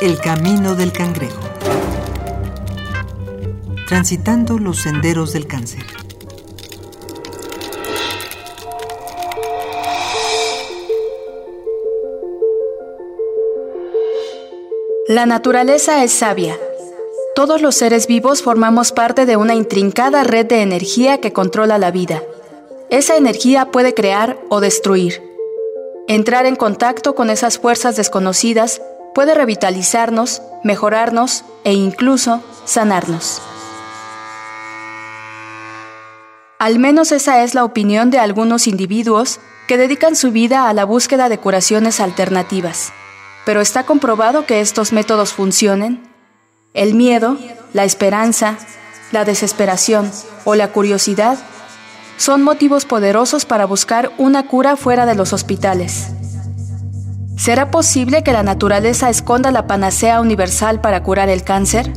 El camino del cangrejo. Transitando los senderos del cáncer. La naturaleza es sabia. Todos los seres vivos formamos parte de una intrincada red de energía que controla la vida. Esa energía puede crear o destruir. Entrar en contacto con esas fuerzas desconocidas puede revitalizarnos, mejorarnos e incluso sanarnos. Al menos esa es la opinión de algunos individuos que dedican su vida a la búsqueda de curaciones alternativas. Pero está comprobado que estos métodos funcionen. El miedo, la esperanza, la desesperación o la curiosidad son motivos poderosos para buscar una cura fuera de los hospitales. ¿Será posible que la naturaleza esconda la panacea universal para curar el cáncer?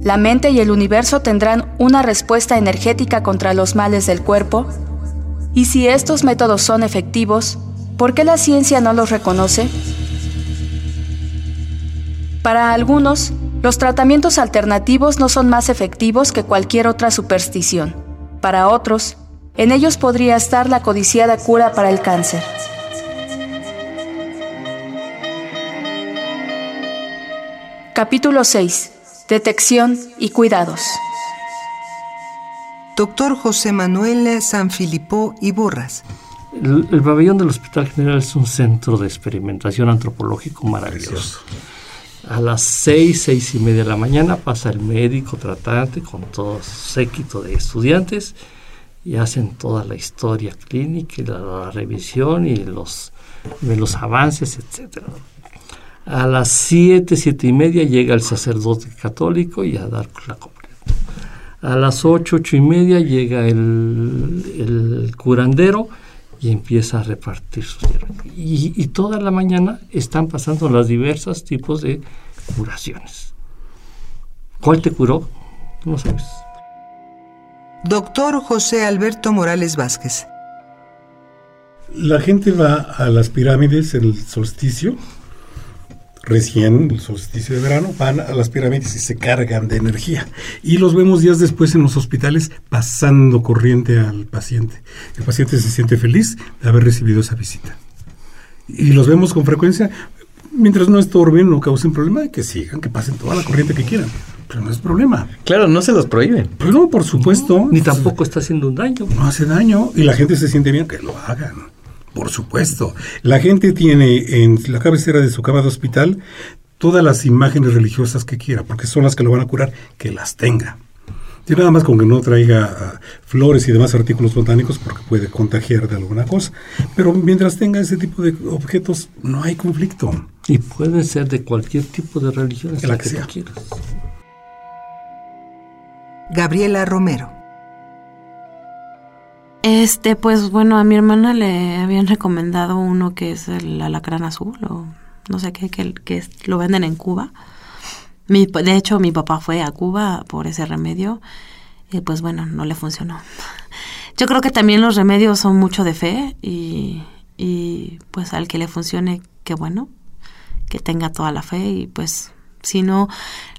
¿La mente y el universo tendrán una respuesta energética contra los males del cuerpo? Y si estos métodos son efectivos, ¿por qué la ciencia no los reconoce? Para algunos, los tratamientos alternativos no son más efectivos que cualquier otra superstición. Para otros, en ellos podría estar la codiciada cura para el cáncer. Capítulo 6. Detección y cuidados. Doctor José Manuel Sanfilippo y Borras. El, el, pabellón del Hospital General es un centro de experimentación antropológico maravilloso. A las seis, seis y media de la mañana pasa el médico tratante con todo séquito de estudiantes y hacen toda la historia clínica y la, la revisión y los, los avances, etc. A las siete, siete y media llega el sacerdote católico y a dar la comunión. A las ocho, ocho y media llega el, el curandero y empieza a repartir sus y, y toda la mañana están pasando los diversos tipos de curaciones. ¿Cuál te curó? No sabes. Doctor José Alberto Morales Vázquez. La gente va a las pirámides en el solsticio, recién el solsticio de verano, van a las pirámides y se cargan de energía. Y los vemos días después en los hospitales pasando corriente al paciente. El paciente se siente feliz de haber recibido esa visita. Y los vemos con frecuencia, mientras no estorben, no causen problema, que sigan, que pasen toda la corriente que quieran. Pero no es problema. Claro, no se los prohíben. Pero no, por supuesto. No, ni tampoco está haciendo un daño. No hace daño. Y la gente se siente bien que lo hagan. Por supuesto. La gente tiene en la cabecera de su cama de hospital todas las imágenes religiosas que quiera, porque son las que lo van a curar, que las tenga. Y nada más con que no traiga uh, flores y demás artículos botánicos porque puede contagiar de alguna cosa. Pero mientras tenga ese tipo de objetos, no hay conflicto. Y pueden ser de cualquier tipo de religión, la que, que sea. tú quieras. Gabriela Romero. Este, pues bueno, a mi hermana le habían recomendado uno que es el alacrán azul o no sé qué, que, lo venden en Cuba. De hecho, mi papá fue a Cuba por ese remedio y pues bueno, no le funcionó. Yo creo que también los remedios son mucho de fe y, y pues al que le funcione, qué bueno, que tenga toda la fe y pues si no,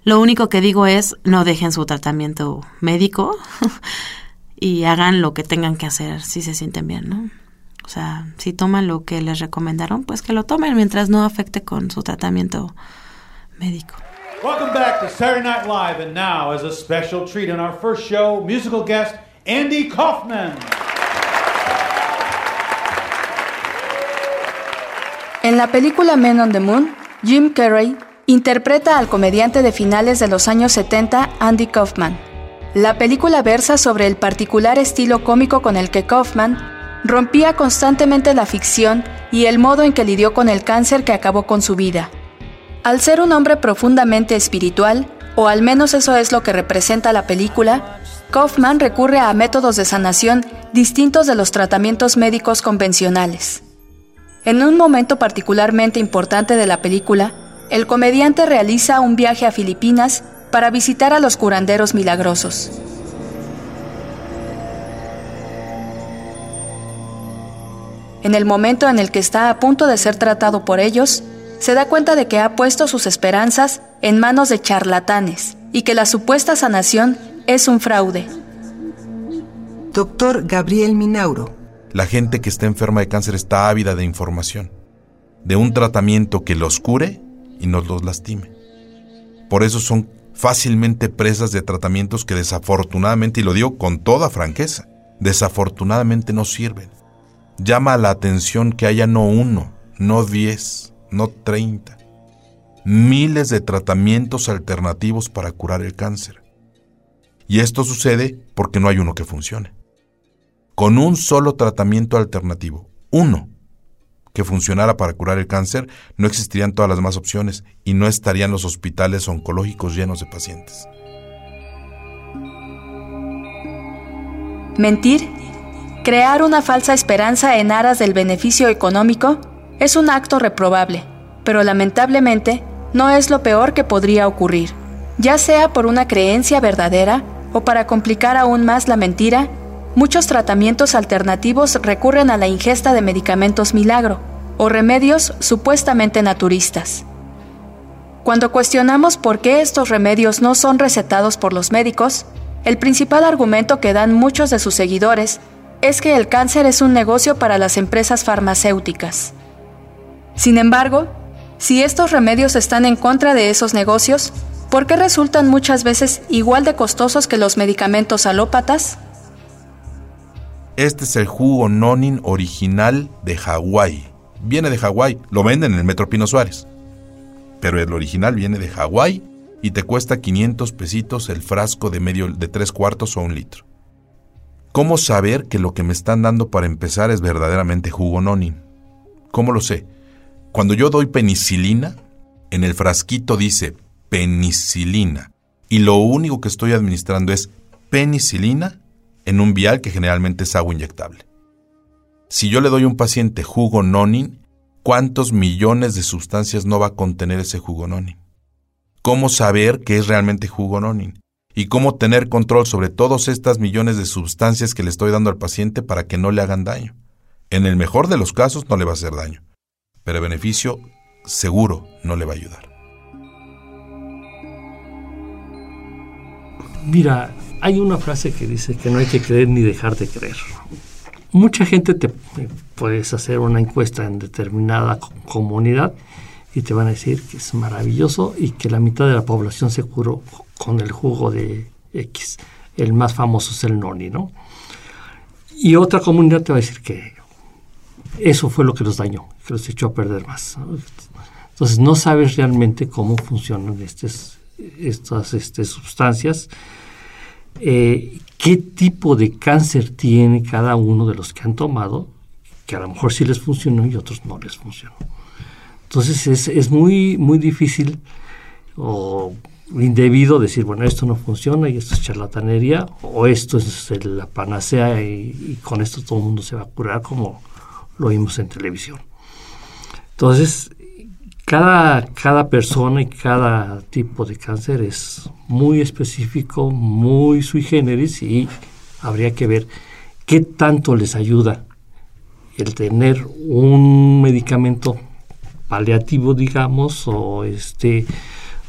lo único que digo es no dejen su tratamiento médico y hagan lo que tengan que hacer si se sienten bien, ¿no? O sea, si toman lo que les recomendaron, pues que lo tomen mientras no afecte con su tratamiento médico. Welcome back to Saturday Night Live, and now, as a special treat on our first show, musical guest Andy Kaufman. En la película Men on the Moon, Jim Carrey interpreta al comediante de finales de los años 70, Andy Kaufman. La película versa sobre el particular estilo cómico con el que Kaufman rompía constantemente la ficción y el modo en que lidió con el cáncer que acabó con su vida. Al ser un hombre profundamente espiritual, o al menos eso es lo que representa la película, Kaufman recurre a métodos de sanación distintos de los tratamientos médicos convencionales. En un momento particularmente importante de la película, el comediante realiza un viaje a Filipinas para visitar a los curanderos milagrosos. En el momento en el que está a punto de ser tratado por ellos, se da cuenta de que ha puesto sus esperanzas en manos de charlatanes y que la supuesta sanación es un fraude. Doctor Gabriel Minauro. La gente que está enferma de cáncer está ávida de información, de un tratamiento que los cure y no los lastime. Por eso son fácilmente presas de tratamientos que desafortunadamente, y lo digo con toda franqueza, desafortunadamente no sirven. Llama la atención que haya no uno, no diez, no treinta, miles de tratamientos alternativos para curar el cáncer. Y esto sucede porque no hay uno que funcione. Con un solo tratamiento alternativo, uno, que funcionara para curar el cáncer, no existirían todas las demás opciones y no estarían los hospitales oncológicos llenos de pacientes. Mentir, crear una falsa esperanza en aras del beneficio económico, es un acto reprobable, pero lamentablemente no es lo peor que podría ocurrir, ya sea por una creencia verdadera o para complicar aún más la mentira Muchos tratamientos alternativos recurren a la ingesta de medicamentos milagro o remedios supuestamente naturistas. Cuando cuestionamos por qué estos remedios no son recetados por los médicos, el principal argumento que dan muchos de sus seguidores es que el cáncer es un negocio para las empresas farmacéuticas. Sin embargo, si estos remedios están en contra de esos negocios, ¿por qué resultan muchas veces igual de costosos que los medicamentos alópatas? Este es el jugo Nonin original de Hawái. Viene de Hawái, lo venden en el Metro Pino Suárez. Pero el original viene de Hawái y te cuesta 500 pesitos el frasco de medio de tres cuartos o un litro. ¿Cómo saber que lo que me están dando para empezar es verdaderamente jugo Nonin? ¿Cómo lo sé? Cuando yo doy penicilina, en el frasquito dice penicilina y lo único que estoy administrando es penicilina en un vial que generalmente es agua inyectable. Si yo le doy a un paciente jugo nonin, ¿cuántos millones de sustancias no va a contener ese jugo nonin? ¿Cómo saber qué es realmente jugo nonin? Y cómo tener control sobre todas estas millones de sustancias que le estoy dando al paciente para que no le hagan daño. En el mejor de los casos no le va a hacer daño, pero el beneficio seguro no le va a ayudar. Mira, hay una frase que dice que no hay que creer ni dejar de creer. Mucha gente te puedes hacer una encuesta en determinada comunidad y te van a decir que es maravilloso y que la mitad de la población se curó con el jugo de X. El más famoso es el noni, ¿no? Y otra comunidad te va a decir que eso fue lo que los dañó, que los echó a perder más. Entonces no sabes realmente cómo funcionan estas, estas este, sustancias eh, qué tipo de cáncer tiene cada uno de los que han tomado, que a lo mejor sí les funcionó y otros no les funcionó. Entonces es, es muy, muy difícil o indebido decir, bueno, esto no funciona y esto es charlatanería, o esto es la panacea y, y, con esto todo el mundo se va a curar como lo vimos en televisión. Entonces, cada, cada persona y cada tipo de cáncer es muy específico, muy sui generis y habría que ver qué tanto les ayuda el tener un medicamento paliativo, digamos, o este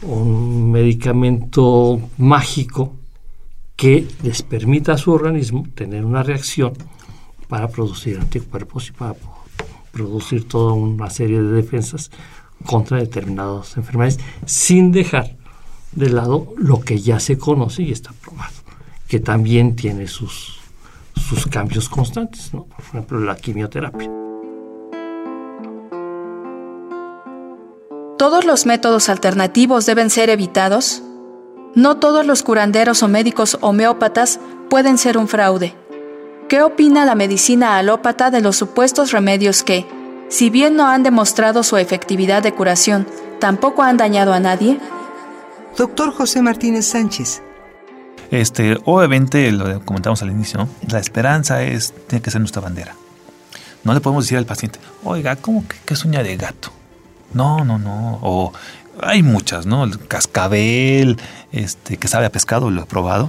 un medicamento mágico que les permita a su organismo tener una reacción para producir anticuerpos y para producir toda una serie de defensas contra determinadas enfermedades sin dejar de lado lo que ya se conoce y está probado, que también tiene sus, sus cambios constantes, por ejemplo la quimioterapia. ¿Todos los métodos alternativos deben ser evitados? No todos los curanderos o médicos homeópatas pueden ser un fraude. ¿Qué opina la medicina alópata de los supuestos remedios que, si bien no han demostrado su efectividad de curación, tampoco han dañado a nadie? Doctor José Martínez Sánchez. Este, obviamente, lo comentamos al inicio, la esperanza es, tiene que ser nuestra bandera. No le podemos decir al paciente, oiga, ¿cómo que, es uña de gato? No, no, no. O hay muchas, ¿no? El cascabel, este, que sabe a pescado, lo he probado.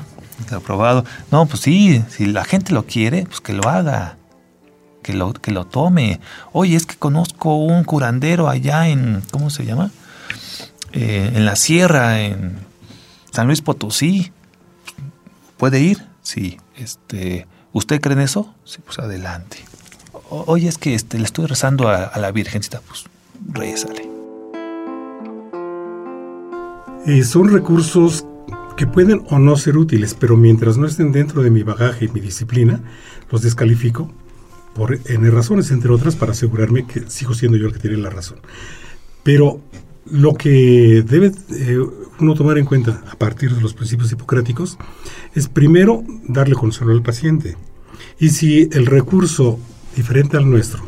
Lo he probado. No, pues sí, si la gente lo quiere, pues que lo haga. Que lo, que lo tome. Oye, es que conozco un curandero allá en, ¿cómo se llama? Eh, en la sierra, en San Luis Potosí. ¿Puede ir? Sí. Este, ¿Usted cree en eso? Sí, pues adelante. oye, es que este, le estoy rezando a, la Virgencita. Pues rézale. Eh, son recursos que pueden o no ser útiles, pero mientras no estén dentro de mi bagaje y mi disciplina, los descalifico por N razones, entre otras, para asegurarme que sigo siendo yo el que tiene la razón. Pero lo que debe eh, uno tomar en cuenta a partir de los principios hipocráticos es primero darle consuelo al paciente. Y si el recurso diferente al nuestro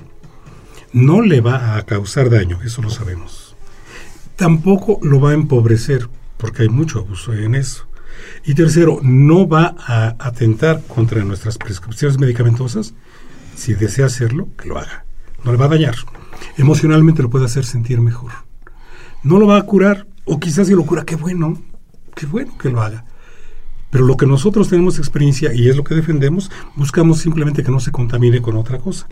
no le va a causar daño, eso lo sabemos, tampoco lo va a empobrecer, porque hay mucho abuso en eso. Y tercero, no va a atentar contra nuestras prescripciones medicamentosas. Si desea hacerlo, que lo haga. No le va a dañar. Emocionalmente lo puede hacer sentir mejor. No lo va a curar, o quizás si lo cura, qué bueno, qué bueno que lo haga. Pero lo que nosotros tenemos experiencia y es lo que defendemos, buscamos simplemente que no se contamine con otra cosa.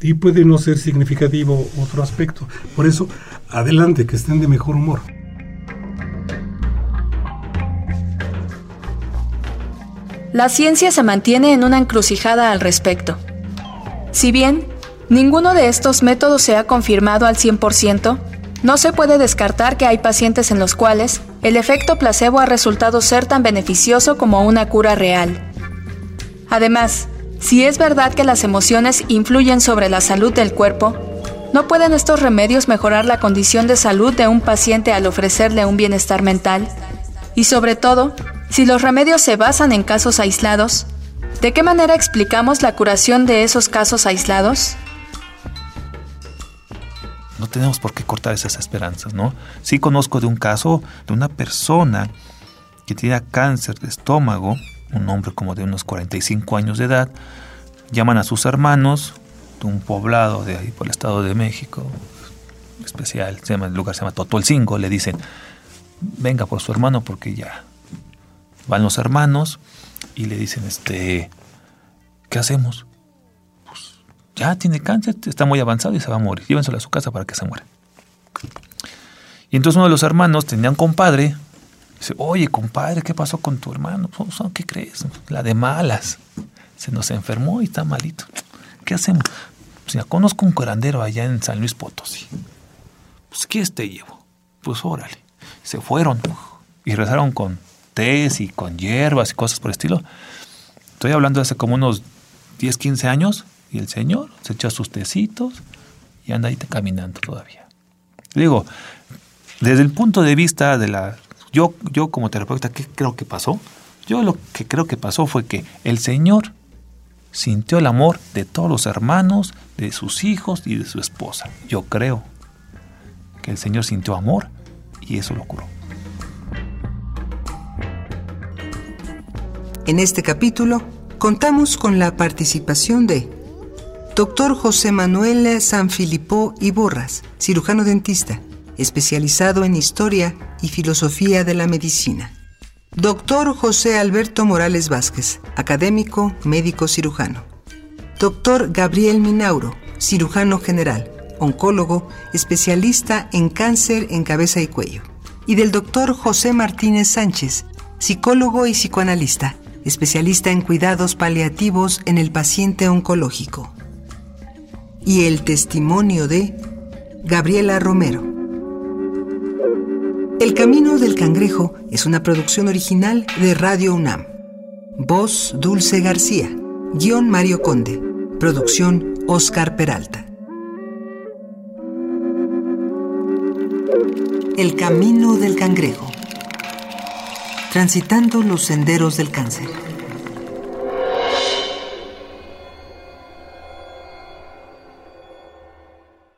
Y puede no ser significativo otro aspecto. Por eso, adelante, que estén de mejor humor. La ciencia se mantiene en una encrucijada al respecto. Si bien ninguno de estos métodos se ha confirmado al 100%, no se puede descartar que hay pacientes en los cuales el efecto placebo ha resultado ser tan beneficioso como una cura real. Además, si es verdad que las emociones influyen sobre la salud del cuerpo, ¿no pueden estos remedios mejorar la condición de salud de un paciente al ofrecerle un bienestar mental? Y sobre todo, si los remedios se basan en casos aislados, ¿de qué manera explicamos la curación de esos casos aislados? No tenemos por qué cortar esas esperanzas, ¿no? Sí conozco de un caso de una persona que tiene cáncer de estómago, un hombre como de unos 45 años de edad, llaman a sus hermanos de un poblado de ahí por el Estado de México, especial, se llama, el lugar se llama Totolcingo, le dicen, venga por su hermano porque ya Van los hermanos y le dicen, este, ¿qué hacemos? Pues ya tiene cáncer, está muy avanzado y se va a morir. Llévenselo a su casa para que se muera. Y entonces uno de los hermanos tenía un compadre. Dice, oye, compadre, ¿qué pasó con tu hermano? Pues, ¿Qué crees? La de malas. Se nos enfermó y está malito. ¿Qué hacemos? Pues conozco un curandero allá en San Luis Potosí. Pues, ¿qué te llevo? Pues órale. Se fueron y rezaron con tés y con hierbas y cosas por el estilo. Estoy hablando de hace como unos 10, 15 años y el señor se echa sus tecitos y anda ahí caminando todavía. Digo, desde el punto de vista de la... Yo, yo como terapeuta, ¿qué creo que pasó? Yo lo que creo que pasó fue que el Señor sintió el amor de todos los hermanos, de sus hijos y de su esposa. Yo creo que el Señor sintió amor y eso lo curó. En este capítulo contamos con la participación de Dr. José Manuel Sanfilippo Iborras, cirujano dentista, especializado en historia y filosofía de la medicina. Dr. José Alberto Morales Vázquez, académico, médico cirujano. Dr. Gabriel Minauro, cirujano general, oncólogo, especialista en cáncer en cabeza y cuello. Y del Dr. José Martínez Sánchez, psicólogo y psicoanalista, especialista en cuidados paliativos en el paciente oncológico. Y el testimonio de Gabriela Romero. El Camino del Cangrejo es una producción original de Radio UNAM. Voz Dulce García. Guión Mario Conde. Producción Oscar Peralta. El Camino del Cangrejo transitando los senderos del cáncer.